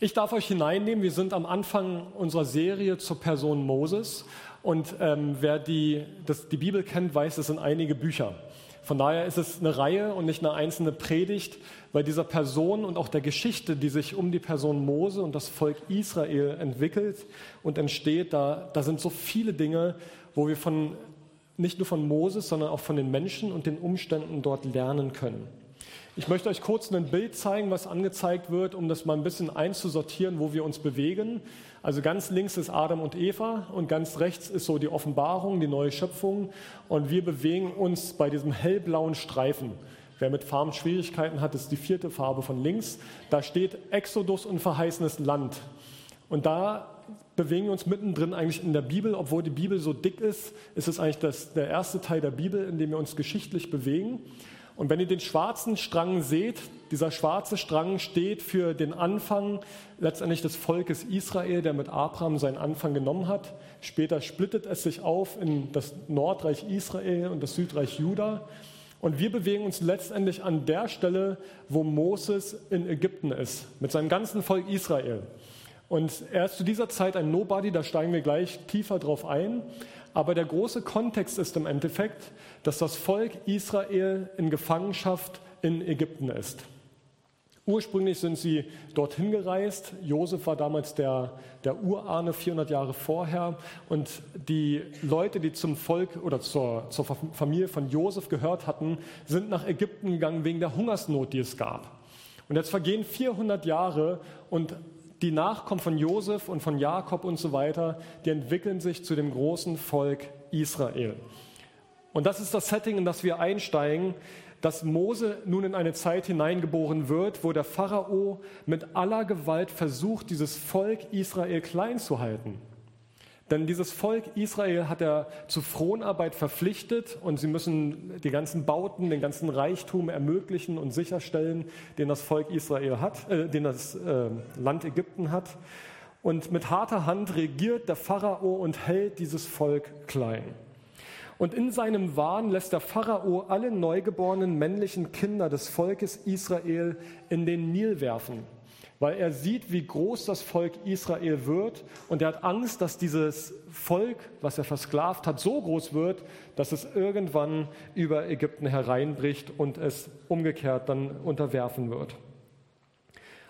Ich darf euch hineinnehmen, wir sind am Anfang unserer Serie zur Person Moses und ähm, wer die, das, die Bibel kennt, weiß, es sind einige Bücher. Von daher ist es eine Reihe und nicht eine einzelne Predigt, weil dieser Person und auch der Geschichte, die sich um die Person Mose und das Volk Israel entwickelt und entsteht, da, da sind so viele Dinge, wo wir von, nicht nur von Moses, sondern auch von den Menschen und den Umständen dort lernen können. Ich möchte euch kurz ein Bild zeigen, was angezeigt wird, um das mal ein bisschen einzusortieren, wo wir uns bewegen. Also ganz links ist Adam und Eva und ganz rechts ist so die Offenbarung, die neue Schöpfung. Und wir bewegen uns bei diesem hellblauen Streifen. Wer mit Farben Schwierigkeiten hat, ist die vierte Farbe von links. Da steht Exodus und verheißenes Land. Und da bewegen wir uns mittendrin eigentlich in der Bibel. Obwohl die Bibel so dick ist, ist es eigentlich das, der erste Teil der Bibel, in dem wir uns geschichtlich bewegen. Und wenn ihr den schwarzen Strang seht, dieser schwarze Strang steht für den Anfang letztendlich des Volkes Israel, der mit Abraham seinen Anfang genommen hat. Später splittet es sich auf in das Nordreich Israel und das Südreich Juda. Und wir bewegen uns letztendlich an der Stelle, wo Moses in Ägypten ist, mit seinem ganzen Volk Israel. Und er ist zu dieser Zeit ein Nobody, da steigen wir gleich tiefer drauf ein. Aber der große Kontext ist im Endeffekt, dass das Volk Israel in Gefangenschaft in Ägypten ist. Ursprünglich sind sie dorthin gereist. Josef war damals der, der Urahne 400 Jahre vorher. Und die Leute, die zum Volk oder zur, zur Familie von Josef gehört hatten, sind nach Ägypten gegangen wegen der Hungersnot, die es gab. Und jetzt vergehen 400 Jahre und die Nachkommen von Josef und von Jakob und so weiter, die entwickeln sich zu dem großen Volk Israel. Und das ist das Setting, in das wir einsteigen, dass Mose nun in eine Zeit hineingeboren wird, wo der Pharao mit aller Gewalt versucht, dieses Volk Israel klein zu halten. Denn dieses Volk Israel hat er zur Fronarbeit verpflichtet und sie müssen die ganzen Bauten, den ganzen Reichtum ermöglichen und sicherstellen, den das Volk Israel hat, äh, den das äh, Land Ägypten hat. Und mit harter Hand regiert der Pharao und hält dieses Volk klein. Und in seinem Wahn lässt der Pharao alle neugeborenen männlichen Kinder des Volkes Israel in den Nil werfen weil er sieht, wie groß das Volk Israel wird und er hat Angst, dass dieses Volk, was er versklavt hat, so groß wird, dass es irgendwann über Ägypten hereinbricht und es umgekehrt dann unterwerfen wird.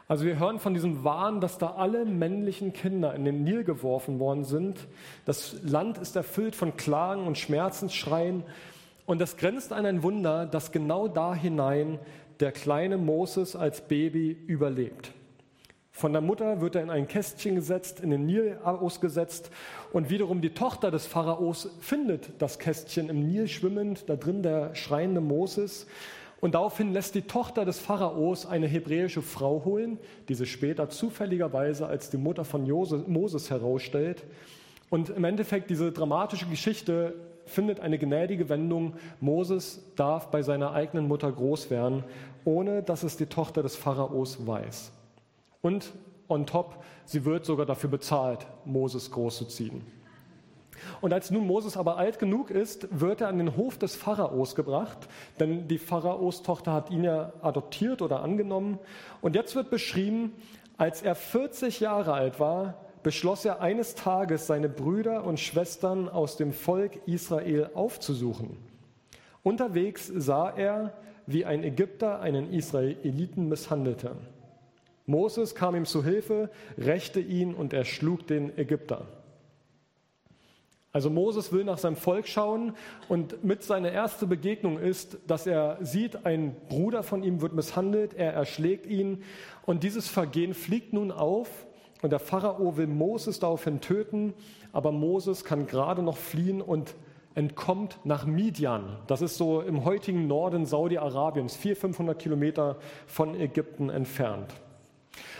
Also wir hören von diesem Wahn, dass da alle männlichen Kinder in den Nil geworfen worden sind. Das Land ist erfüllt von Klagen und Schmerzensschreien. Und das grenzt an ein Wunder, dass genau da hinein der kleine Moses als Baby überlebt. Von der Mutter wird er in ein Kästchen gesetzt, in den Nil ausgesetzt und wiederum die Tochter des Pharaos findet das Kästchen im Nil schwimmend, da drin der schreiende Moses. Und daraufhin lässt die Tochter des Pharaos eine hebräische Frau holen, die sich später zufälligerweise als die Mutter von Moses herausstellt. Und im Endeffekt diese dramatische Geschichte findet eine gnädige Wendung. Moses darf bei seiner eigenen Mutter groß werden, ohne dass es die Tochter des Pharaos weiß. Und on top, sie wird sogar dafür bezahlt, Moses großzuziehen. Und als nun Moses aber alt genug ist, wird er an den Hof des Pharaos gebracht, denn die Pharaos Tochter hat ihn ja adoptiert oder angenommen. Und jetzt wird beschrieben, als er 40 Jahre alt war, beschloss er eines Tages, seine Brüder und Schwestern aus dem Volk Israel aufzusuchen. Unterwegs sah er, wie ein Ägypter einen Israeliten misshandelte. Moses kam ihm zu Hilfe, rächte ihn und erschlug den Ägypter. Also Moses will nach seinem Volk schauen und mit seiner ersten Begegnung ist, dass er sieht, ein Bruder von ihm wird misshandelt, er erschlägt ihn und dieses Vergehen fliegt nun auf und der Pharao will Moses daraufhin töten, aber Moses kann gerade noch fliehen und entkommt nach Midian. Das ist so im heutigen Norden Saudi-Arabiens, 400, 500 Kilometer von Ägypten entfernt.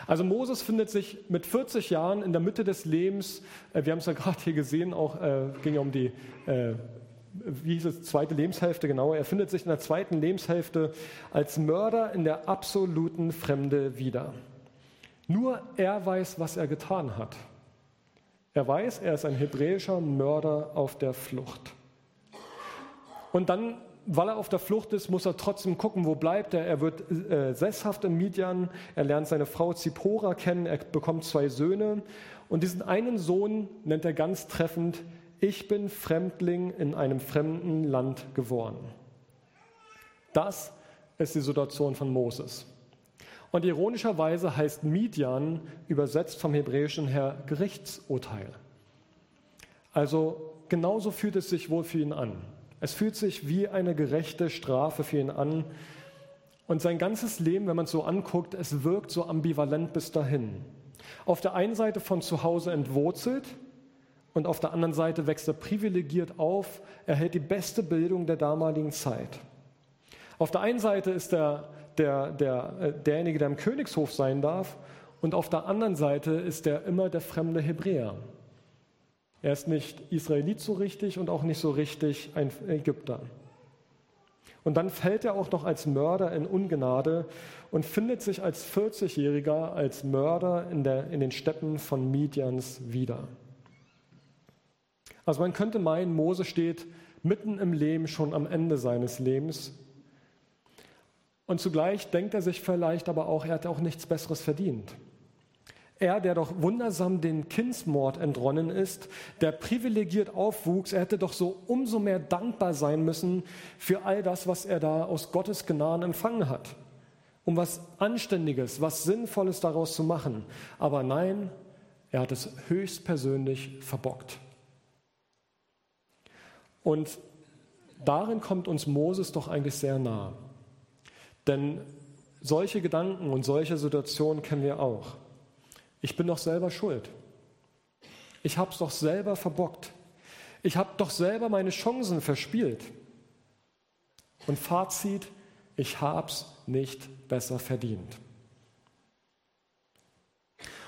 Also Moses findet sich mit 40 Jahren in der Mitte des Lebens, äh, wir haben es ja gerade hier gesehen, auch äh, ging ja um die, äh, wie hieß es, zweite Lebenshälfte genau, er findet sich in der zweiten Lebenshälfte als Mörder in der absoluten Fremde wieder. Nur er weiß, was er getan hat. Er weiß, er ist ein hebräischer Mörder auf der Flucht. Und dann weil er auf der Flucht ist, muss er trotzdem gucken, wo bleibt er. Er wird äh, sesshaft in Midian, er lernt seine Frau Zippora kennen, er bekommt zwei Söhne. Und diesen einen Sohn nennt er ganz treffend, ich bin Fremdling in einem fremden Land geworden. Das ist die Situation von Moses. Und ironischerweise heißt Midian übersetzt vom Hebräischen her Gerichtsurteil. Also genauso fühlt es sich wohl für ihn an. Es fühlt sich wie eine gerechte Strafe für ihn an. Und sein ganzes Leben, wenn man es so anguckt, es wirkt so ambivalent bis dahin. Auf der einen Seite von zu Hause entwurzelt und auf der anderen Seite wächst er privilegiert auf, erhält die beste Bildung der damaligen Zeit. Auf der einen Seite ist er der, der, äh, derjenige, der im Königshof sein darf, und auf der anderen Seite ist er immer der fremde Hebräer. Er ist nicht Israelit so richtig und auch nicht so richtig ein Ägypter. Und dann fällt er auch noch als Mörder in Ungnade und findet sich als 40-Jähriger als Mörder in, der, in den Steppen von Midians wieder. Also man könnte meinen, Mose steht mitten im Leben schon am Ende seines Lebens und zugleich denkt er sich vielleicht aber auch, er hat auch nichts Besseres verdient. Er, der doch wundersam den Kindsmord entronnen ist, der privilegiert aufwuchs, er hätte doch so umso mehr dankbar sein müssen für all das, was er da aus Gottes Gnaden empfangen hat. Um was Anständiges, was Sinnvolles daraus zu machen. Aber nein, er hat es höchstpersönlich verbockt. Und darin kommt uns Moses doch eigentlich sehr nah. Denn solche Gedanken und solche Situationen kennen wir auch. Ich bin doch selber schuld. Ich habe es doch selber verbockt. Ich habe doch selber meine Chancen verspielt. Und Fazit, ich habe es nicht besser verdient.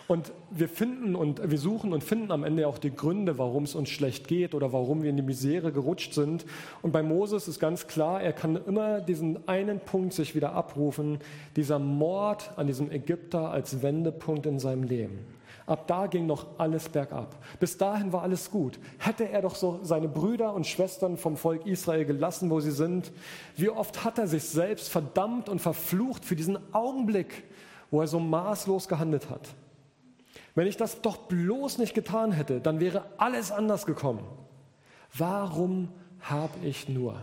Und wir finden und wir suchen und finden am Ende auch die Gründe, warum es uns schlecht geht oder warum wir in die Misere gerutscht sind. Und bei Moses ist ganz klar, er kann immer diesen einen Punkt sich wieder abrufen, dieser Mord an diesem Ägypter als Wendepunkt in seinem Leben. Ab da ging noch alles bergab. Bis dahin war alles gut. Hätte er doch so seine Brüder und Schwestern vom Volk Israel gelassen, wo sie sind, wie oft hat er sich selbst verdammt und verflucht für diesen Augenblick, wo er so maßlos gehandelt hat. Wenn ich das doch bloß nicht getan hätte, dann wäre alles anders gekommen. Warum habe ich nur?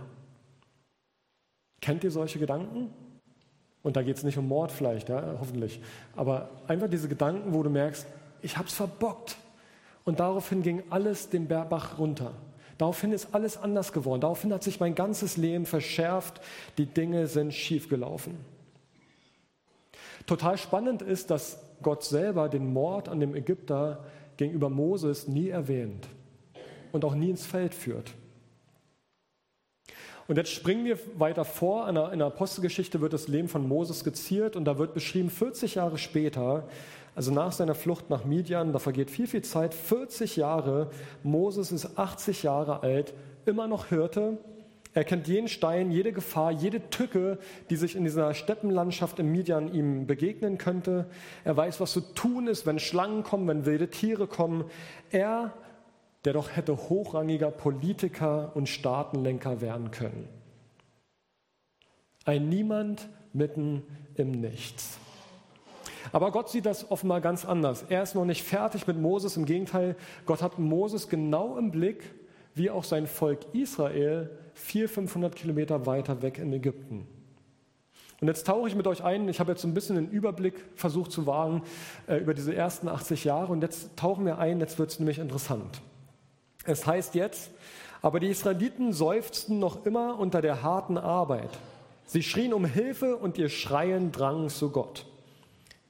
Kennt ihr solche Gedanken? Und da geht es nicht um Mord vielleicht, ja, hoffentlich. Aber einfach diese Gedanken, wo du merkst, ich habe es verbockt. Und daraufhin ging alles den Bach runter. Daraufhin ist alles anders geworden. Daraufhin hat sich mein ganzes Leben verschärft. Die Dinge sind schiefgelaufen. Total spannend ist, dass Gott selber den Mord an dem Ägypter gegenüber Moses nie erwähnt und auch nie ins Feld führt. Und jetzt springen wir weiter vor. In der, Apostelgeschichte wird das Leben von Moses skizziert und da wird beschrieben, 40 Jahre später, also nach seiner Flucht nach Midian, da vergeht viel, viel Zeit, 40 Jahre, Moses ist 80 Jahre alt, immer noch Hirte, er kennt jeden Stein, jede Gefahr, jede Tücke, die sich in dieser Steppenlandschaft in Midian ihm begegnen könnte. Er weiß, was zu tun ist, wenn Schlangen kommen, wenn wilde Tiere kommen. Er, der doch hätte hochrangiger Politiker und Staatenlenker werden können. Ein Niemand mitten im Nichts. Aber Gott sieht das offenbar ganz anders. Er ist noch nicht fertig mit Moses. Im Gegenteil, Gott hat Moses genau im Blick, wie auch sein Volk Israel 400, 500 Kilometer weiter weg in Ägypten. Und jetzt tauche ich mit euch ein, ich habe jetzt ein bisschen einen Überblick versucht zu wagen äh, über diese ersten 80 Jahre und jetzt tauchen wir ein, jetzt wird es nämlich interessant. Es heißt jetzt, aber die Israeliten seufzten noch immer unter der harten Arbeit. Sie schrien um Hilfe und ihr Schreien drang zu Gott.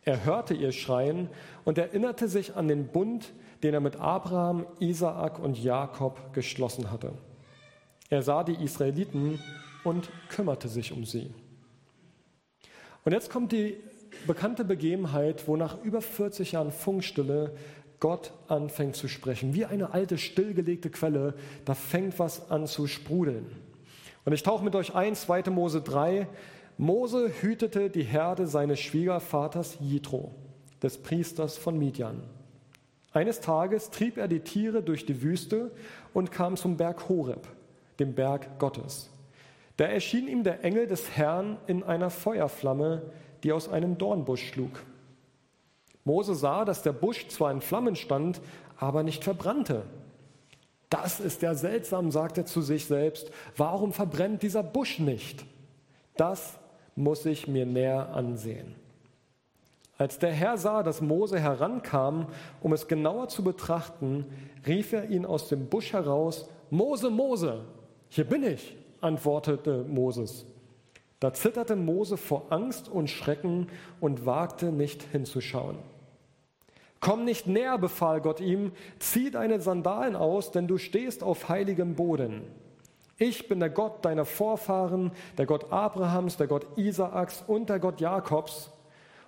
Er hörte ihr Schreien und erinnerte sich an den Bund, den er mit Abraham, Isaak und Jakob geschlossen hatte. Er sah die Israeliten und kümmerte sich um sie. Und jetzt kommt die bekannte Begebenheit, wo nach über 40 Jahren Funkstille Gott anfängt zu sprechen. Wie eine alte, stillgelegte Quelle, da fängt was an zu sprudeln. Und ich tauche mit euch ein, 2. Mose 3. Mose hütete die Herde seines Schwiegervaters Jitro, des Priesters von Midian. Eines Tages trieb er die Tiere durch die Wüste und kam zum Berg Horeb dem Berg Gottes. Da erschien ihm der Engel des Herrn in einer Feuerflamme, die aus einem Dornbusch schlug. Mose sah, dass der Busch zwar in Flammen stand, aber nicht verbrannte. Das ist ja seltsam, sagt er zu sich selbst. Warum verbrennt dieser Busch nicht? Das muss ich mir näher ansehen. Als der Herr sah, dass Mose herankam, um es genauer zu betrachten, rief er ihn aus dem Busch heraus, Mose, Mose, hier bin ich, antwortete Moses. Da zitterte Mose vor Angst und Schrecken und wagte nicht hinzuschauen. Komm nicht näher, befahl Gott ihm, zieh deine Sandalen aus, denn du stehst auf heiligem Boden. Ich bin der Gott deiner Vorfahren, der Gott Abrahams, der Gott Isaaks und der Gott Jakobs.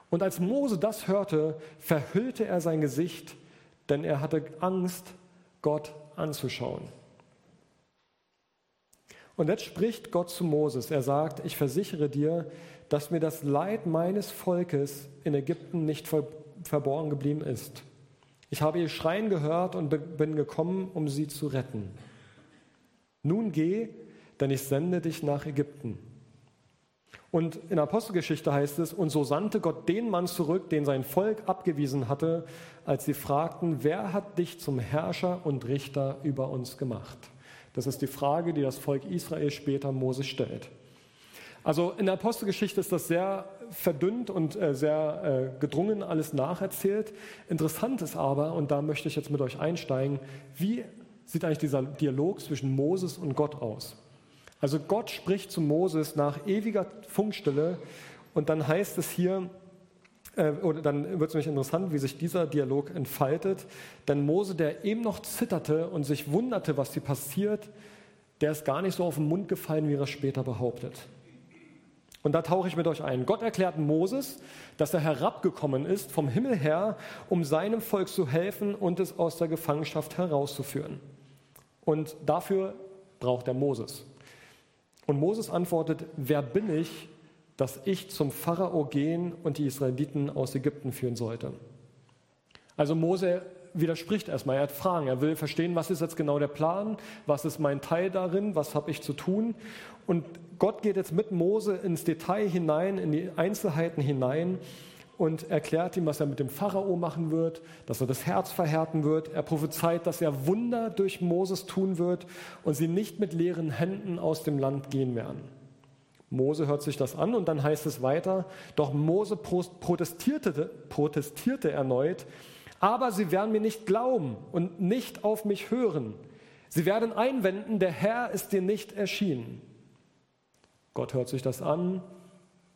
Und als Mose das hörte, verhüllte er sein Gesicht, denn er hatte Angst, Gott anzuschauen. Und jetzt spricht Gott zu Moses. Er sagt, ich versichere dir, dass mir das Leid meines Volkes in Ägypten nicht verborgen geblieben ist. Ich habe ihr Schreien gehört und bin gekommen, um sie zu retten. Nun geh, denn ich sende dich nach Ägypten. Und in Apostelgeschichte heißt es, und so sandte Gott den Mann zurück, den sein Volk abgewiesen hatte, als sie fragten, wer hat dich zum Herrscher und Richter über uns gemacht? Das ist die Frage, die das Volk Israel später Mose stellt. Also in der Apostelgeschichte ist das sehr verdünnt und äh, sehr äh, gedrungen alles nacherzählt. Interessant ist aber, und da möchte ich jetzt mit euch einsteigen, wie sieht eigentlich dieser Dialog zwischen Moses und Gott aus? Also Gott spricht zu Moses nach ewiger Funkstille und dann heißt es hier, äh, oder dann wird es nämlich interessant, wie sich dieser Dialog entfaltet. Denn Mose, der eben noch zitterte und sich wunderte, was hier passiert, der ist gar nicht so auf den Mund gefallen, wie er es später behauptet. Und da tauche ich mit euch ein. Gott erklärt Moses, dass er herabgekommen ist vom Himmel her, um seinem Volk zu helfen und es aus der Gefangenschaft herauszuführen. Und dafür braucht er Moses. Und Moses antwortet, wer bin ich, dass ich zum Pharao gehen und die Israeliten aus Ägypten führen sollte? Also Mose widerspricht erstmal, er hat Fragen, er will verstehen, was ist jetzt genau der Plan, was ist mein Teil darin, was habe ich zu tun. Und Gott geht jetzt mit Mose ins Detail hinein, in die Einzelheiten hinein und erklärt ihm, was er mit dem Pharao machen wird, dass er das Herz verhärten wird. Er prophezeit, dass er Wunder durch Moses tun wird und sie nicht mit leeren Händen aus dem Land gehen werden. Mose hört sich das an und dann heißt es weiter, doch Mose protestierte, protestierte erneut, aber sie werden mir nicht glauben und nicht auf mich hören. Sie werden einwenden, der Herr ist dir nicht erschienen. Gott hört sich das an.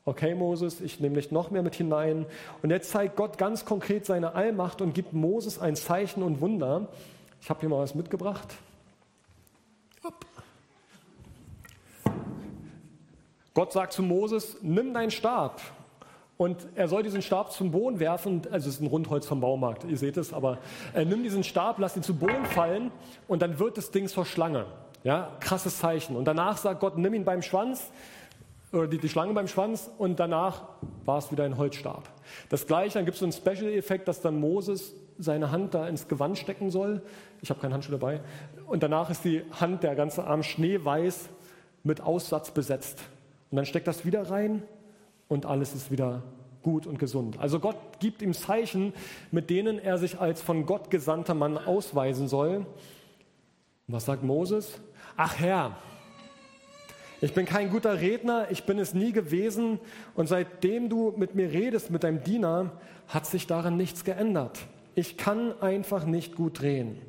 Okay, Moses, ich nehme dich noch mehr mit hinein. Und jetzt zeigt Gott ganz konkret seine Allmacht und gibt Moses ein Zeichen und Wunder. Ich habe hier mal was mitgebracht. Gott sagt zu Moses, nimm deinen Stab. Und er soll diesen Stab zum Boden werfen, also es ist ein Rundholz vom Baumarkt, ihr seht es, aber äh, nimm diesen Stab, lass ihn zu Boden fallen und dann wird das Ding zur Schlange. Ja, krasses Zeichen. Und danach sagt Gott, nimm ihn beim Schwanz, oder die, die Schlange beim Schwanz und danach war es wieder ein Holzstab. Das gleiche, dann gibt es so einen Special-Effekt, dass dann Moses seine Hand da ins Gewand stecken soll. Ich habe keinen Handschuh dabei. Und danach ist die Hand, der ganze Arm schneeweiß mit Aussatz besetzt. Und dann steckt das wieder rein und alles ist wieder gut und gesund. Also Gott gibt ihm Zeichen, mit denen er sich als von Gott gesandter Mann ausweisen soll. Was sagt Moses? Ach Herr, ich bin kein guter Redner, ich bin es nie gewesen und seitdem du mit mir redest, mit deinem Diener, hat sich daran nichts geändert. Ich kann einfach nicht gut drehen.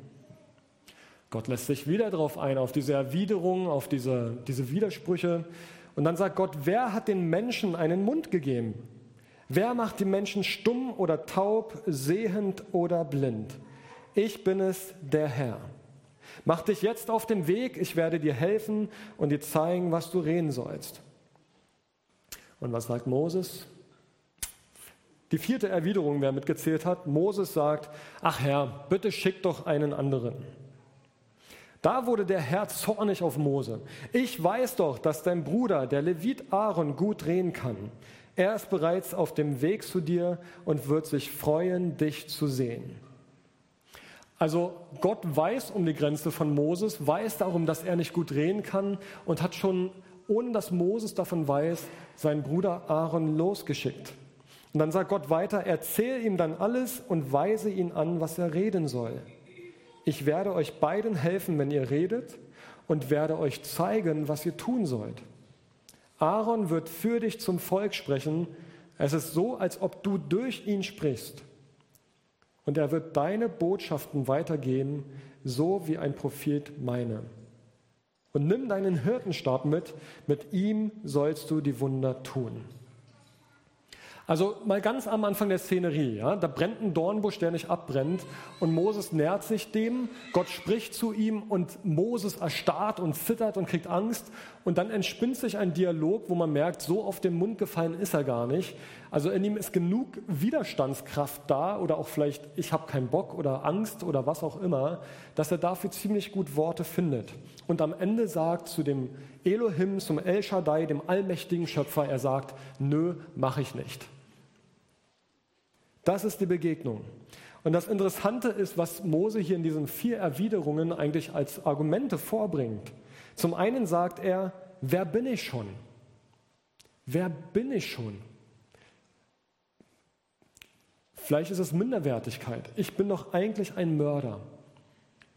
Gott lässt sich wieder darauf ein, auf diese Erwiderung, auf diese, diese Widersprüche. Und dann sagt Gott, wer hat den Menschen einen Mund gegeben? Wer macht die Menschen stumm oder taub, sehend oder blind? Ich bin es, der Herr. Mach dich jetzt auf den Weg, ich werde dir helfen und dir zeigen, was du reden sollst. Und was sagt Moses? Die vierte Erwiderung, wer mitgezählt hat, Moses sagt, ach Herr, bitte schick doch einen anderen. Da wurde der Herr zornig auf Mose. Ich weiß doch, dass dein Bruder, der Levit Aaron, gut drehen kann. Er ist bereits auf dem Weg zu dir und wird sich freuen, dich zu sehen. Also Gott weiß um die Grenze von Moses, weiß darum, dass er nicht gut drehen kann und hat schon ohne dass Moses davon weiß, seinen Bruder Aaron losgeschickt. Und dann sagt Gott weiter, erzähl ihm dann alles und weise ihn an, was er reden soll. Ich werde euch beiden helfen, wenn ihr redet und werde euch zeigen, was ihr tun sollt. Aaron wird für dich zum Volk sprechen. Es ist so, als ob du durch ihn sprichst. Und er wird deine Botschaften weitergeben, so wie ein Prophet meine. Und nimm deinen Hirtenstab mit, mit ihm sollst du die Wunder tun. Also mal ganz am Anfang der Szenerie, ja, da brennt ein Dornbusch, der nicht abbrennt und Moses nähert sich dem, Gott spricht zu ihm und Moses erstarrt und zittert und kriegt Angst und dann entspinnt sich ein Dialog, wo man merkt, so auf den Mund gefallen ist er gar nicht. Also in ihm ist genug Widerstandskraft da oder auch vielleicht ich habe keinen Bock oder Angst oder was auch immer, dass er dafür ziemlich gut Worte findet. Und am Ende sagt zu dem Elohim, zum El Shaddai, dem allmächtigen Schöpfer, er sagt, nö, mache ich nicht. Das ist die Begegnung. Und das Interessante ist, was Mose hier in diesen vier Erwiderungen eigentlich als Argumente vorbringt. Zum einen sagt er, wer bin ich schon? Wer bin ich schon? Vielleicht ist es Minderwertigkeit. Ich bin doch eigentlich ein Mörder.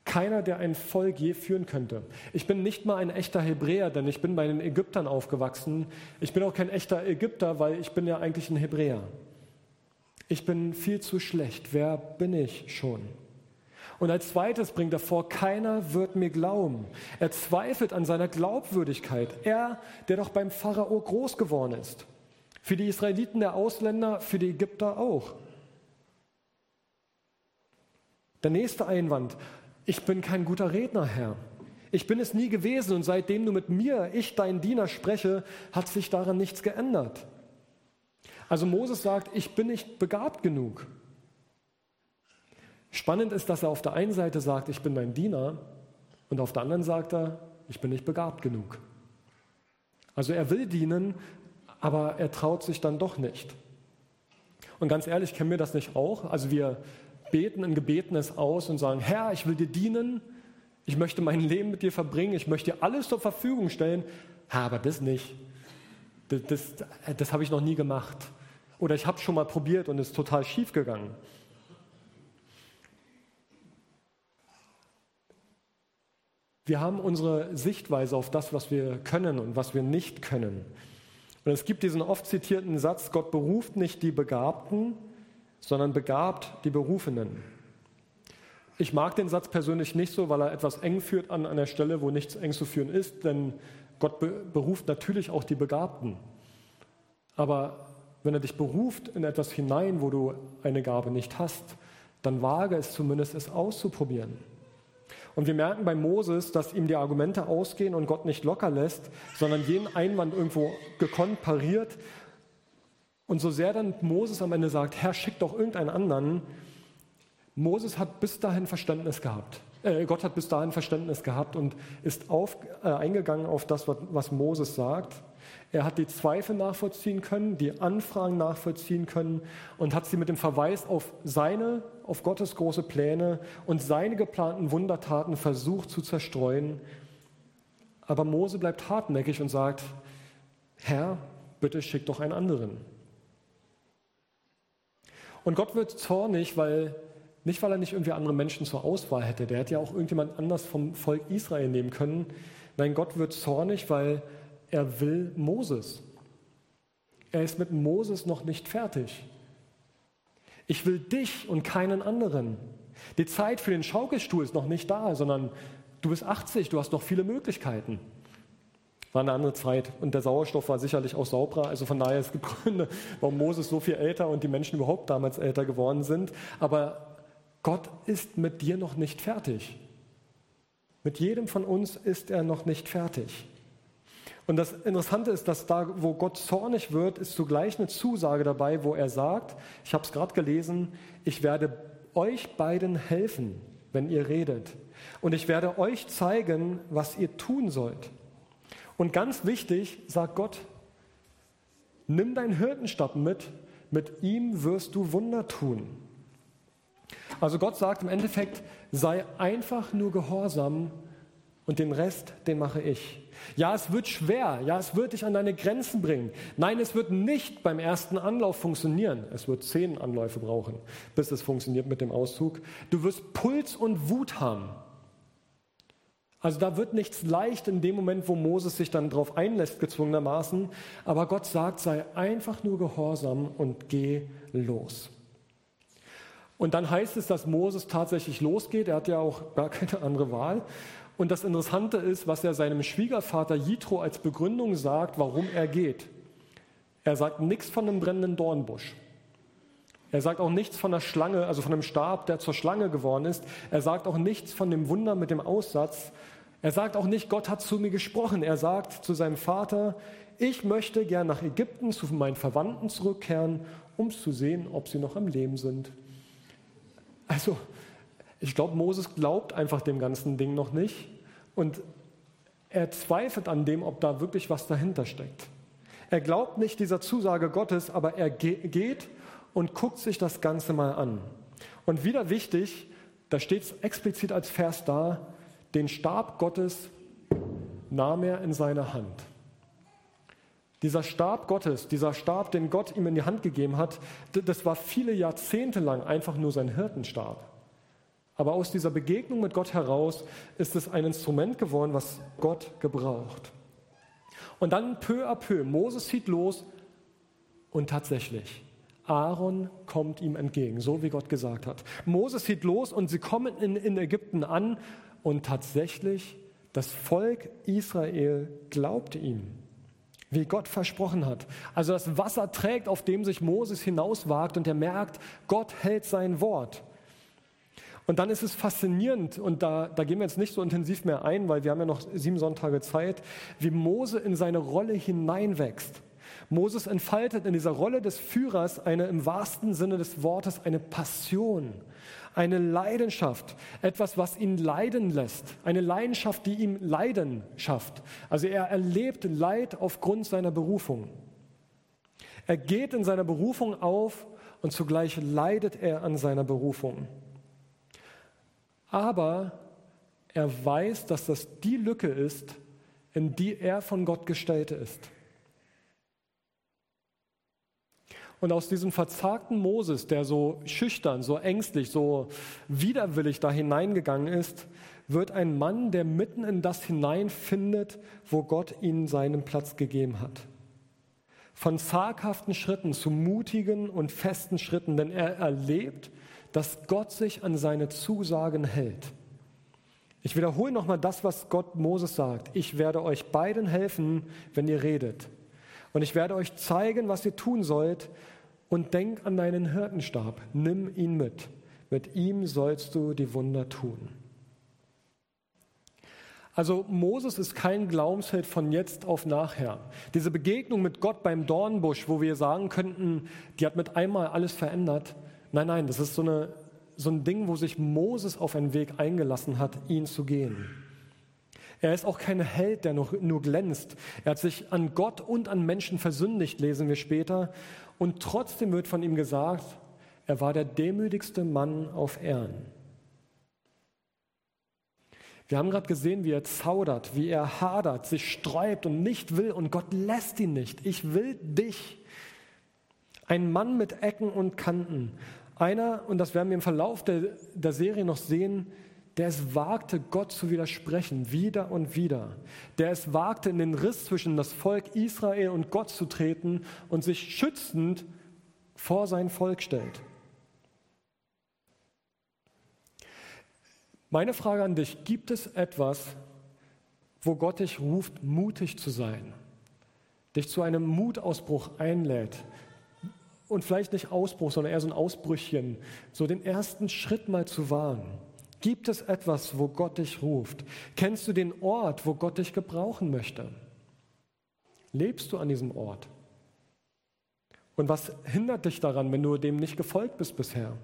Keiner, der ein Volk je führen könnte. Ich bin nicht mal ein echter Hebräer, denn ich bin bei den Ägyptern aufgewachsen. Ich bin auch kein echter Ägypter, weil ich bin ja eigentlich ein Hebräer. Ich bin viel zu schlecht. Wer bin ich schon? Und als zweites bringt er vor, keiner wird mir glauben. Er zweifelt an seiner Glaubwürdigkeit. Er, der doch beim Pharao groß geworden ist. Für die Israeliten der Ausländer, für die Ägypter auch. Der nächste Einwand, ich bin kein guter Redner, Herr. Ich bin es nie gewesen und seitdem du mit mir, ich dein Diener spreche, hat sich daran nichts geändert. Also Moses sagt, ich bin nicht begabt genug. Spannend ist, dass er auf der einen Seite sagt, ich bin dein Diener und auf der anderen sagt er, ich bin nicht begabt genug. Also er will dienen, aber er traut sich dann doch nicht. Und ganz ehrlich, kennen wir das nicht auch? Also wir beten in Gebeten es aus und sagen, Herr, ich will dir dienen, ich möchte mein Leben mit dir verbringen, ich möchte dir alles zur Verfügung stellen, aber das nicht. Das, das, das habe ich noch nie gemacht. Oder ich habe schon mal probiert und es ist total schief gegangen. Wir haben unsere Sichtweise auf das, was wir können und was wir nicht können. Und es gibt diesen oft zitierten Satz, Gott beruft nicht die Begabten, sondern begabt die Berufenen. Ich mag den Satz persönlich nicht so, weil er etwas eng führt an einer Stelle, wo nichts eng zu führen ist, denn Gott beruft natürlich auch die Begabten. Aber wenn er dich beruft in etwas hinein, wo du eine Gabe nicht hast, dann wage es zumindest, es auszuprobieren. Und wir merken bei Moses, dass ihm die Argumente ausgehen und Gott nicht locker lässt, sondern jeden Einwand irgendwo gekonnt pariert. Und so sehr dann Moses am Ende sagt, Herr, schick doch irgendeinen anderen, Moses hat bis dahin Verständnis gehabt. Äh, Gott hat bis dahin Verständnis gehabt und ist auf, äh, eingegangen auf das, was, was Moses sagt. Er hat die Zweifel nachvollziehen können, die Anfragen nachvollziehen können und hat sie mit dem Verweis auf seine, auf Gottes große Pläne und seine geplanten Wundertaten versucht zu zerstreuen. Aber Mose bleibt hartnäckig und sagt, Herr, bitte schick doch einen anderen. Und Gott wird zornig, weil nicht weil er nicht irgendwie andere Menschen zur Auswahl hätte, der hätte ja auch irgendjemand anders vom Volk Israel nehmen können. Nein, Gott wird zornig, weil er will Moses. Er ist mit Moses noch nicht fertig. Ich will dich und keinen anderen. Die Zeit für den Schaukelstuhl ist noch nicht da, sondern du bist 80, du hast noch viele Möglichkeiten. War eine andere Zeit und der Sauerstoff war sicherlich auch sauberer. Also von daher es Gründe, warum Moses so viel älter und die Menschen überhaupt damals älter geworden sind. Aber Gott ist mit dir noch nicht fertig. Mit jedem von uns ist er noch nicht fertig. Und das Interessante ist, dass da, wo Gott zornig wird, ist zugleich eine Zusage dabei, wo er sagt, ich habe es gerade gelesen, ich werde euch beiden helfen, wenn ihr redet. Und ich werde euch zeigen, was ihr tun sollt. Und ganz wichtig, sagt Gott, nimm deinen Hirtenstab mit, mit ihm wirst du Wunder tun. Also Gott sagt im Endeffekt, sei einfach nur gehorsam und den Rest, den mache ich. Ja, es wird schwer. Ja, es wird dich an deine Grenzen bringen. Nein, es wird nicht beim ersten Anlauf funktionieren. Es wird zehn Anläufe brauchen, bis es funktioniert mit dem Auszug. Du wirst Puls und Wut haben. Also da wird nichts leicht in dem Moment, wo Moses sich dann darauf einlässt, gezwungenermaßen. Aber Gott sagt, sei einfach nur gehorsam und geh los. Und dann heißt es, dass Moses tatsächlich losgeht. Er hat ja auch gar keine andere Wahl. Und das Interessante ist, was er seinem Schwiegervater Jitro als Begründung sagt, warum er geht. Er sagt nichts von einem brennenden Dornbusch. Er sagt auch nichts von der Schlange, also von einem Stab, der zur Schlange geworden ist. Er sagt auch nichts von dem Wunder mit dem Aussatz. Er sagt auch nicht, Gott hat zu mir gesprochen. Er sagt zu seinem Vater, ich möchte gern nach Ägypten zu meinen Verwandten zurückkehren, um zu sehen, ob sie noch am Leben sind. Also ich glaube, Moses glaubt einfach dem ganzen Ding noch nicht und er zweifelt an dem, ob da wirklich was dahinter steckt. Er glaubt nicht dieser Zusage Gottes, aber er geht und guckt sich das Ganze mal an. Und wieder wichtig, da steht es explizit als Vers da, den Stab Gottes nahm er in seine Hand. Dieser Stab Gottes, dieser Stab, den Gott ihm in die Hand gegeben hat, das war viele Jahrzehnte lang einfach nur sein Hirtenstab. Aber aus dieser Begegnung mit Gott heraus ist es ein Instrument geworden, was Gott gebraucht. Und dann peu à peu, Moses zieht los und tatsächlich, Aaron kommt ihm entgegen, so wie Gott gesagt hat. Moses zieht los und sie kommen in, in Ägypten an und tatsächlich, das Volk Israel glaubte ihm, wie Gott versprochen hat. Also das Wasser trägt, auf dem sich Moses hinauswagt und er merkt, Gott hält sein Wort. Und dann ist es faszinierend, und da, da gehen wir jetzt nicht so intensiv mehr ein, weil wir haben ja noch sieben Sonntage Zeit, wie Mose in seine Rolle hineinwächst. Moses entfaltet in dieser Rolle des Führers eine im wahrsten Sinne des Wortes eine Passion, eine Leidenschaft, etwas, was ihn leiden lässt, eine Leidenschaft, die ihm Leiden schafft. Also er erlebt Leid aufgrund seiner Berufung. Er geht in seiner Berufung auf und zugleich leidet er an seiner Berufung aber er weiß, dass das die Lücke ist, in die er von Gott gestellt ist. Und aus diesem verzagten Moses, der so schüchtern, so ängstlich, so widerwillig da hineingegangen ist, wird ein Mann, der mitten in das hineinfindet, wo Gott ihm seinen Platz gegeben hat. Von zaghaften Schritten zu mutigen und festen Schritten, denn er erlebt, dass Gott sich an seine Zusagen hält. Ich wiederhole nochmal das, was Gott Moses sagt. Ich werde euch beiden helfen, wenn ihr redet. Und ich werde euch zeigen, was ihr tun sollt. Und denk an deinen Hirtenstab. Nimm ihn mit. Mit ihm sollst du die Wunder tun. Also Moses ist kein Glaubensheld von jetzt auf nachher. Diese Begegnung mit Gott beim Dornbusch, wo wir sagen könnten, die hat mit einmal alles verändert, Nein, nein, das ist so, eine, so ein Ding, wo sich Moses auf einen Weg eingelassen hat, ihn zu gehen. Er ist auch kein Held, der nur, nur glänzt. Er hat sich an Gott und an Menschen versündigt, lesen wir später. Und trotzdem wird von ihm gesagt, er war der demütigste Mann auf Erden. Wir haben gerade gesehen, wie er zaudert, wie er hadert, sich sträubt und nicht will und Gott lässt ihn nicht. Ich will dich. Ein Mann mit Ecken und Kanten, einer, und das werden wir im Verlauf der, der Serie noch sehen, der es wagte, Gott zu widersprechen, wieder und wieder. Der es wagte, in den Riss zwischen das Volk Israel und Gott zu treten und sich schützend vor sein Volk stellt. Meine Frage an dich, gibt es etwas, wo Gott dich ruft, mutig zu sein, dich zu einem Mutausbruch einlädt, und vielleicht nicht Ausbruch, sondern eher so ein Ausbrüchchen, so den ersten Schritt mal zu wagen. Gibt es etwas, wo Gott dich ruft? Kennst du den Ort, wo Gott dich gebrauchen möchte? Lebst du an diesem Ort? Und was hindert dich daran, wenn du dem nicht gefolgt bist bisher?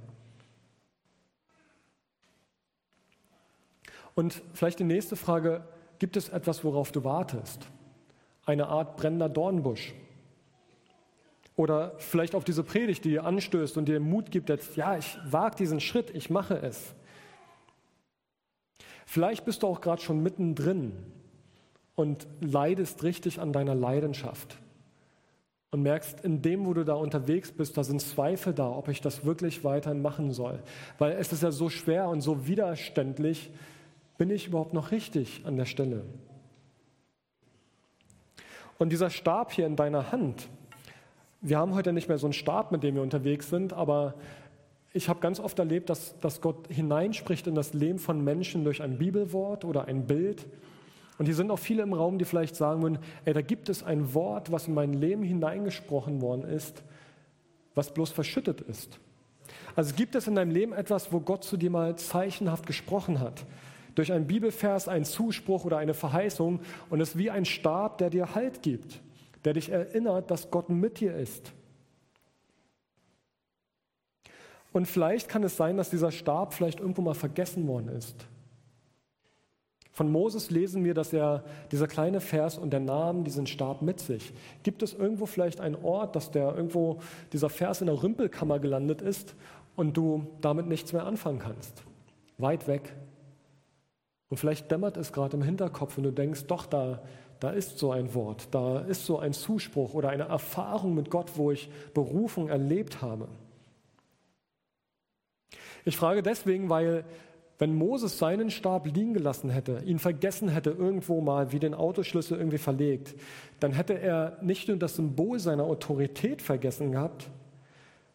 Und vielleicht die nächste Frage, gibt es etwas, worauf du wartest? Eine Art brennender Dornbusch, oder vielleicht auf diese Predigt, die dir anstößt und dir Mut gibt, jetzt, ja, ich wage diesen Schritt, ich mache es. Vielleicht bist du auch gerade schon mittendrin und leidest richtig an deiner Leidenschaft und merkst, in dem, wo du da unterwegs bist, da sind Zweifel da, ob ich das wirklich weiterhin machen soll. Weil es ist ja so schwer und so widerständlich, bin ich überhaupt noch richtig an der Stelle? Und dieser Stab hier in deiner Hand, wir haben heute nicht mehr so einen Stab, mit dem wir unterwegs sind, aber ich habe ganz oft erlebt, dass, dass Gott hineinspricht in das Leben von Menschen durch ein Bibelwort oder ein Bild und hier sind auch viele im Raum, die vielleicht sagen würden, ey, da gibt es ein Wort, was in mein Leben hineingesprochen worden ist, was bloß verschüttet ist. Also gibt es in deinem Leben etwas, wo Gott zu dir mal zeichenhaft gesprochen hat? Durch einen Bibelvers, einen Zuspruch oder eine Verheißung und es ist wie ein Stab, der dir Halt gibt, der dich erinnert, dass Gott mit dir ist. Und vielleicht kann es sein, dass dieser Stab vielleicht irgendwo mal vergessen worden ist. Von Moses lesen wir, dass er dieser kleine Vers und der Name diesen Stab mit sich. Gibt es irgendwo vielleicht einen Ort, dass der irgendwo dieser Vers in der Rümpelkammer gelandet ist und du damit nichts mehr anfangen kannst? Weit weg. Und vielleicht dämmert es gerade im Hinterkopf und du denkst, doch, da, da ist so ein Wort, da ist so ein Zuspruch oder eine Erfahrung mit Gott, wo ich Berufung erlebt habe. Ich frage deswegen, weil wenn Moses seinen Stab liegen gelassen hätte, ihn vergessen hätte irgendwo mal, wie den Autoschlüssel irgendwie verlegt, dann hätte er nicht nur das Symbol seiner Autorität vergessen gehabt,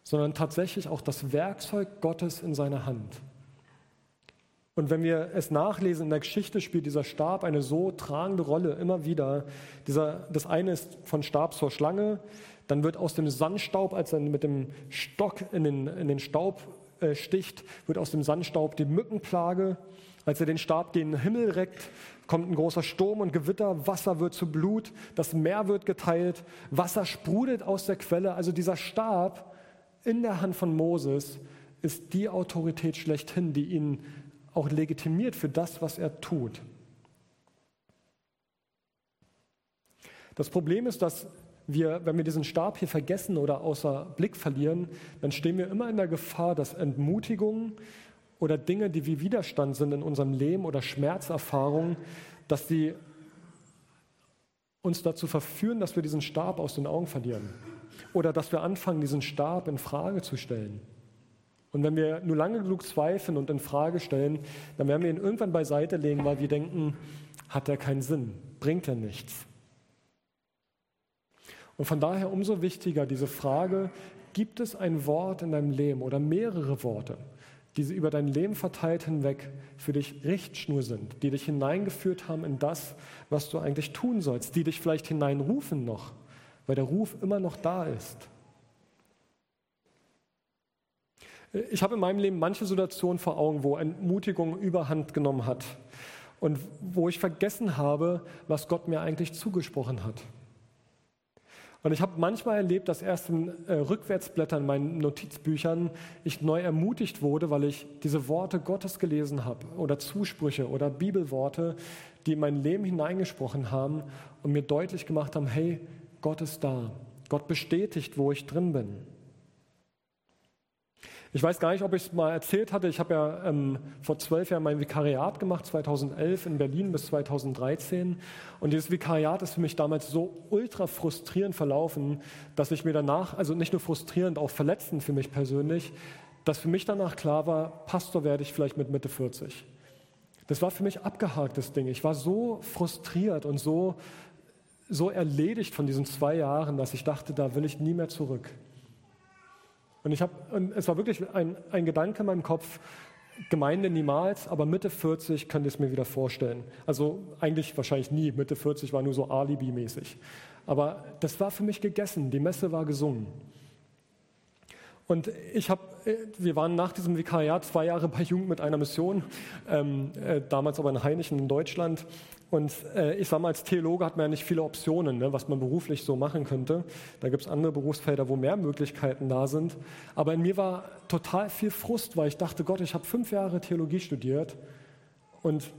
sondern tatsächlich auch das Werkzeug Gottes in seiner Hand. Und wenn wir es nachlesen in der Geschichte, spielt dieser Stab eine so tragende Rolle immer wieder. Dieser, das eine ist von Stab zur Schlange, dann wird aus dem Sandstaub, als er mit dem Stock in den, in den Staub äh, sticht, wird aus dem Sandstaub die Mückenplage. Als er den Stab gen Himmel reckt, kommt ein großer Sturm und Gewitter, Wasser wird zu Blut, das Meer wird geteilt, Wasser sprudelt aus der Quelle. Also dieser Stab in der Hand von Moses ist die Autorität schlechthin, die ihn auch legitimiert für das, was er tut. Das Problem ist, dass wir, wenn wir diesen Stab hier vergessen oder außer Blick verlieren, dann stehen wir immer in der Gefahr, dass Entmutigungen oder Dinge, die wie Widerstand sind in unserem Leben oder Schmerzerfahrungen, dass sie uns dazu verführen, dass wir diesen Stab aus den Augen verlieren oder dass wir anfangen, diesen Stab in Frage zu stellen. Und wenn wir nur lange genug zweifeln und in Frage stellen, dann werden wir ihn irgendwann beiseite legen, weil wir denken, hat er keinen Sinn, bringt er nichts. Und von daher umso wichtiger diese Frage, gibt es ein Wort in deinem Leben oder mehrere Worte, die über dein Leben verteilt hinweg für dich Richtschnur sind, die dich hineingeführt haben in das, was du eigentlich tun sollst, die dich vielleicht hineinrufen noch, weil der Ruf immer noch da ist. Ich habe in meinem Leben manche Situationen vor Augen, wo Entmutigung überhand genommen hat und wo ich vergessen habe, was Gott mir eigentlich zugesprochen hat. Und ich habe manchmal erlebt, dass erst im äh, Rückwärtsblättern in meinen Notizbüchern ich neu ermutigt wurde, weil ich diese Worte Gottes gelesen habe oder Zusprüche oder Bibelworte, die in mein Leben hineingesprochen haben und mir deutlich gemacht haben, hey, Gott ist da. Gott bestätigt, wo ich drin bin. Ich weiß gar nicht, ob ich es mal erzählt hatte. Ich habe ja ähm, vor zwölf Jahren mein Vikariat gemacht, 2011 in Berlin bis 2013. Und dieses Vikariat ist für mich damals so ultra frustrierend verlaufen, dass ich mir danach, also nicht nur frustrierend, auch verletzend für mich persönlich, dass für mich danach klar war, Pastor werde ich vielleicht mit Mitte 40. Das war für mich abgehaktes Ding. Ich war so frustriert und so, so erledigt von diesen zwei Jahren, dass ich dachte, da will ich nie mehr zurück. Und ich habe, es war wirklich ein, ein Gedanke in meinem Kopf, Gemeinde niemals, aber Mitte 40 könnte ich es mir wieder vorstellen. Also eigentlich wahrscheinlich nie. Mitte 40 war nur so Alibi-mäßig. Aber das war für mich gegessen. Die Messe war gesungen. Und ich habe, äh, wir waren nach diesem Vikariat zwei Jahre bei Jugend mit einer Mission, ähm, äh, damals aber in Heinichen in Deutschland. Und äh, ich sage mal, als Theologe hat man ja nicht viele Optionen, ne, was man beruflich so machen könnte. Da gibt es andere Berufsfelder, wo mehr Möglichkeiten da sind. Aber in mir war total viel Frust, weil ich dachte, Gott, ich habe fünf Jahre Theologie studiert und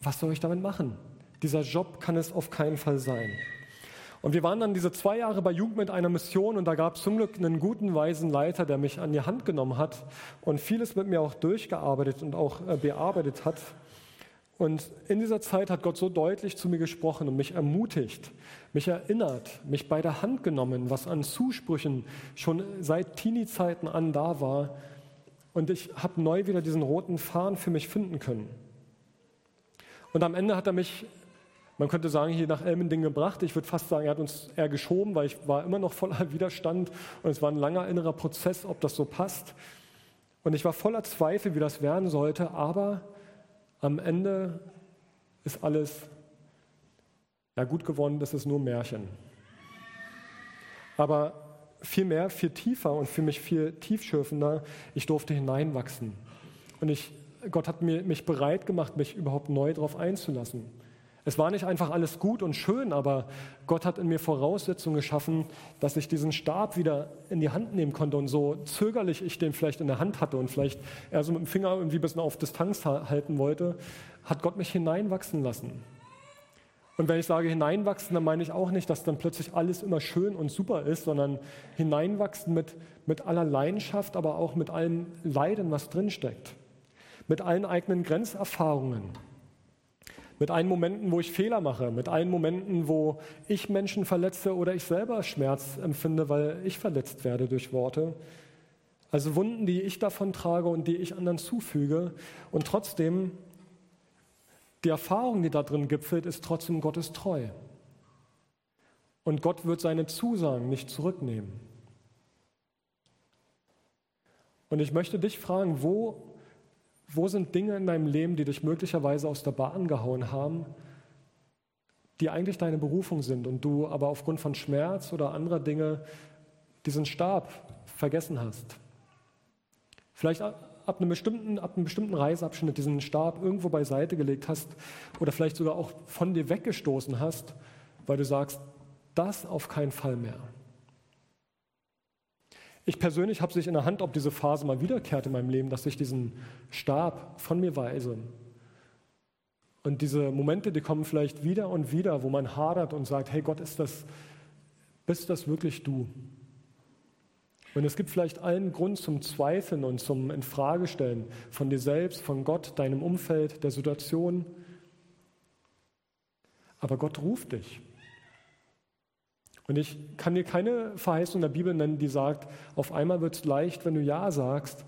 was soll ich damit machen? Dieser Job kann es auf keinen Fall sein. Und wir waren dann diese zwei Jahre bei Jugend mit einer Mission und da gab es zum Glück einen guten, weisen Leiter, der mich an die Hand genommen hat und vieles mit mir auch durchgearbeitet und auch äh, bearbeitet hat. Und in dieser Zeit hat Gott so deutlich zu mir gesprochen und mich ermutigt, mich erinnert, mich bei der Hand genommen, was an Zusprüchen schon seit Teenie-Zeiten an da war. Und ich habe neu wieder diesen roten Faden für mich finden können. Und am Ende hat er mich, man könnte sagen, hier nach Elmending gebracht. Ich würde fast sagen, er hat uns eher geschoben, weil ich war immer noch voller Widerstand und es war ein langer innerer Prozess, ob das so passt. Und ich war voller Zweifel, wie das werden sollte, aber am Ende ist alles ja, gut geworden, das ist nur Märchen. Aber viel mehr, viel tiefer und für mich viel tiefschürfender, ich durfte hineinwachsen. Und ich, Gott hat mir, mich bereit gemacht, mich überhaupt neu darauf einzulassen. Es war nicht einfach alles gut und schön, aber Gott hat in mir Voraussetzungen geschaffen, dass ich diesen Stab wieder in die Hand nehmen konnte und so zögerlich ich den vielleicht in der Hand hatte und vielleicht eher so mit dem Finger irgendwie ein bisschen auf Distanz halten wollte, hat Gott mich hineinwachsen lassen. Und wenn ich sage hineinwachsen, dann meine ich auch nicht, dass dann plötzlich alles immer schön und super ist, sondern hineinwachsen mit, mit aller Leidenschaft, aber auch mit allem Leiden, was drinsteckt. Mit allen eigenen Grenzerfahrungen mit allen Momenten, wo ich Fehler mache, mit allen Momenten, wo ich Menschen verletze oder ich selber Schmerz empfinde, weil ich verletzt werde durch Worte. Also Wunden, die ich davon trage und die ich anderen zufüge. Und trotzdem, die Erfahrung, die da drin gipfelt, ist trotzdem Gottes treu. Und Gott wird seine Zusagen nicht zurücknehmen. Und ich möchte dich fragen, wo wo sind Dinge in deinem Leben, die dich möglicherweise aus der Bahn gehauen haben, die eigentlich deine Berufung sind und du aber aufgrund von Schmerz oder anderer Dinge diesen Stab vergessen hast? Vielleicht ab einem bestimmten, ab einem bestimmten Reiseabschnitt diesen Stab irgendwo beiseite gelegt hast oder vielleicht sogar auch von dir weggestoßen hast, weil du sagst, das auf keinen Fall mehr. Ich persönlich habe sich in der Hand, ob diese Phase mal wiederkehrt in meinem Leben, dass ich diesen Stab von mir weise. Und diese Momente, die kommen vielleicht wieder und wieder, wo man hadert und sagt, hey Gott, ist das, bist das wirklich du? Und es gibt vielleicht allen Grund zum Zweifeln und zum Infragestellen von dir selbst, von Gott, deinem Umfeld, der Situation. Aber Gott ruft dich. Und ich kann dir keine Verheißung der Bibel nennen, die sagt, auf einmal wird es leicht, wenn du Ja sagst.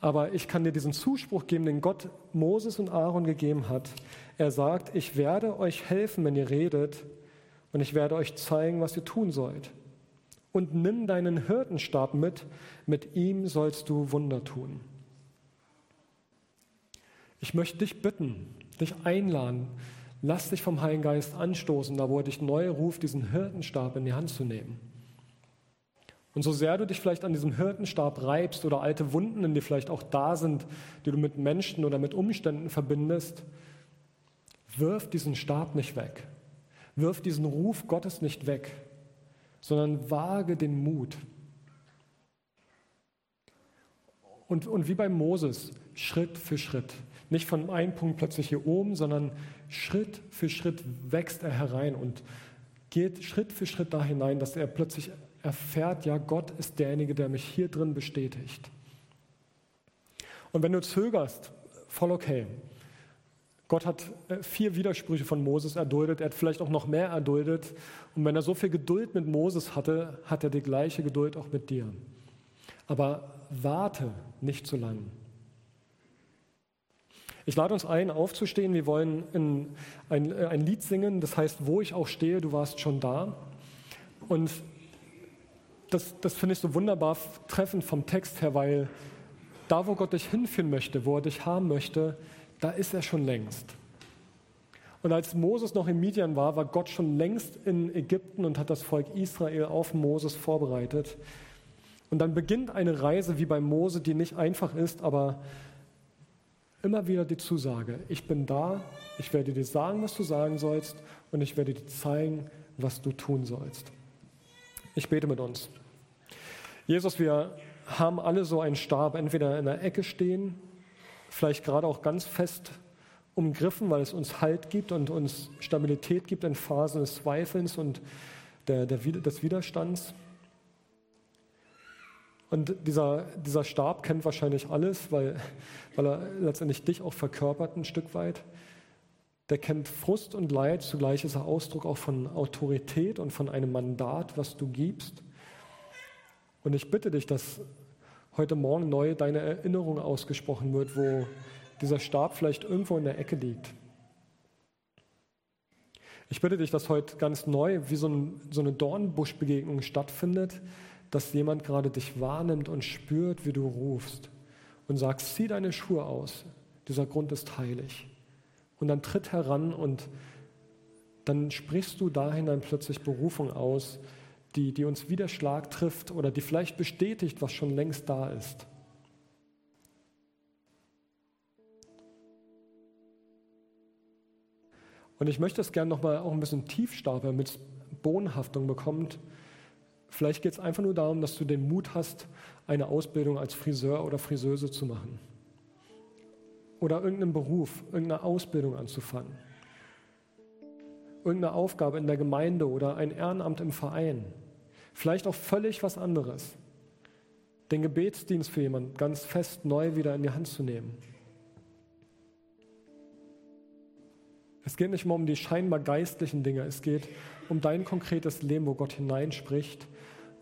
Aber ich kann dir diesen Zuspruch geben, den Gott Moses und Aaron gegeben hat. Er sagt, ich werde euch helfen, wenn ihr redet, und ich werde euch zeigen, was ihr tun sollt. Und nimm deinen Hirtenstab mit, mit ihm sollst du Wunder tun. Ich möchte dich bitten, dich einladen, Lass dich vom Heiligen Geist anstoßen, da wo er dich neu ruft, diesen Hirtenstab in die Hand zu nehmen. Und so sehr du dich vielleicht an diesem Hirtenstab reibst oder alte Wunden in dir vielleicht auch da sind, die du mit Menschen oder mit Umständen verbindest, wirf diesen Stab nicht weg. Wirf diesen Ruf Gottes nicht weg, sondern wage den Mut. Und, und wie bei Moses, Schritt für Schritt. Nicht von einem Punkt plötzlich hier oben, sondern Schritt für Schritt wächst er herein und geht Schritt für Schritt da hinein, dass er plötzlich erfährt, ja, Gott ist derjenige, der mich hier drin bestätigt. Und wenn du zögerst, voll okay. Gott hat äh, vier Widersprüche von Moses erduldet, er hat vielleicht auch noch mehr erduldet. Und wenn er so viel Geduld mit Moses hatte, hat er die gleiche Geduld auch mit dir. Aber warte nicht zu lang. Ich lade uns ein, aufzustehen. Wir wollen ein, ein, Lied singen, das heißt, wo ich auch stehe, du warst schon da. Und das, das finde ich so wunderbar treffend vom Text her, weil da, wo Gott dich hinführen möchte, wo er dich haben möchte, da ist er schon längst. Und als Moses noch in Midian war, war Gott schon längst in Ägypten und hat das Volk Israel auf Moses vorbereitet. Und dann beginnt eine Reise wie bei Mose, die nicht einfach ist, aber immer wieder die Zusage, ich bin da, ich werde dir sagen, was du sagen sollst und ich werde dir zeigen, was du tun sollst. Ich bete mit uns. Jesus, wir haben alle so einen Stab, entweder in der Ecke stehen, vielleicht gerade auch ganz fest umgriffen, weil es uns Halt gibt und uns Stabilität gibt in Phasen des Zweifelns und der, der, des Widerstands. Und dieser, dieser Stab kennt wahrscheinlich alles, weil, weil er letztendlich dich auch verkörpert ein Stück weit. der kennt Frust und Leid, zugleich ist er Ausdruck auch von Autorität und von einem Mandat, was du gibst. Und ich bitte dich, dass heute Morgen neu deine Erinnerung ausgesprochen wird, wo dieser Stab vielleicht irgendwo in der Ecke liegt. Ich bitte dich, dass heute ganz neu wie so, ein, so eine Dornbuschbegegnung stattfindet, dass jemand gerade dich wahrnimmt und spürt, wie du rufst und sagst, zieh deine Schuhe aus, dieser Grund ist heilig. Und dann tritt heran und dann sprichst du dahin dann plötzlich Berufung aus, die, die uns wie Schlag trifft oder die vielleicht bestätigt, was schon längst da ist. Und ich möchte es gerne nochmal auch ein bisschen tief stapeln, damit es Bodenhaftung bekommt. Vielleicht geht es einfach nur darum, dass du den Mut hast, eine Ausbildung als Friseur oder Friseuse zu machen. Oder irgendeinen Beruf, irgendeine Ausbildung anzufangen. Irgendeine Aufgabe in der Gemeinde oder ein Ehrenamt im Verein. Vielleicht auch völlig was anderes. Den Gebetsdienst für jemanden ganz fest neu wieder in die Hand zu nehmen. Es geht nicht mal um die scheinbar geistlichen Dinge, es geht um dein konkretes Leben, wo Gott hineinspricht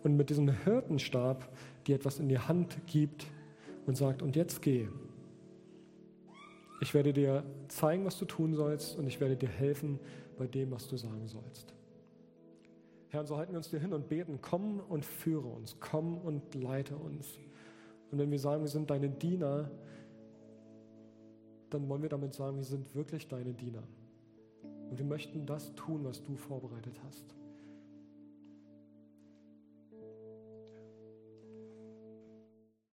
und mit diesem Hirtenstab dir etwas in die Hand gibt und sagt, und jetzt geh. Ich werde dir zeigen, was du tun sollst und ich werde dir helfen bei dem, was du sagen sollst. Herr, und so halten wir uns dir hin und beten, komm und führe uns, komm und leite uns. Und wenn wir sagen, wir sind deine Diener, dann wollen wir damit sagen, wir sind wirklich deine Diener. Und wir möchten das tun, was du vorbereitet hast.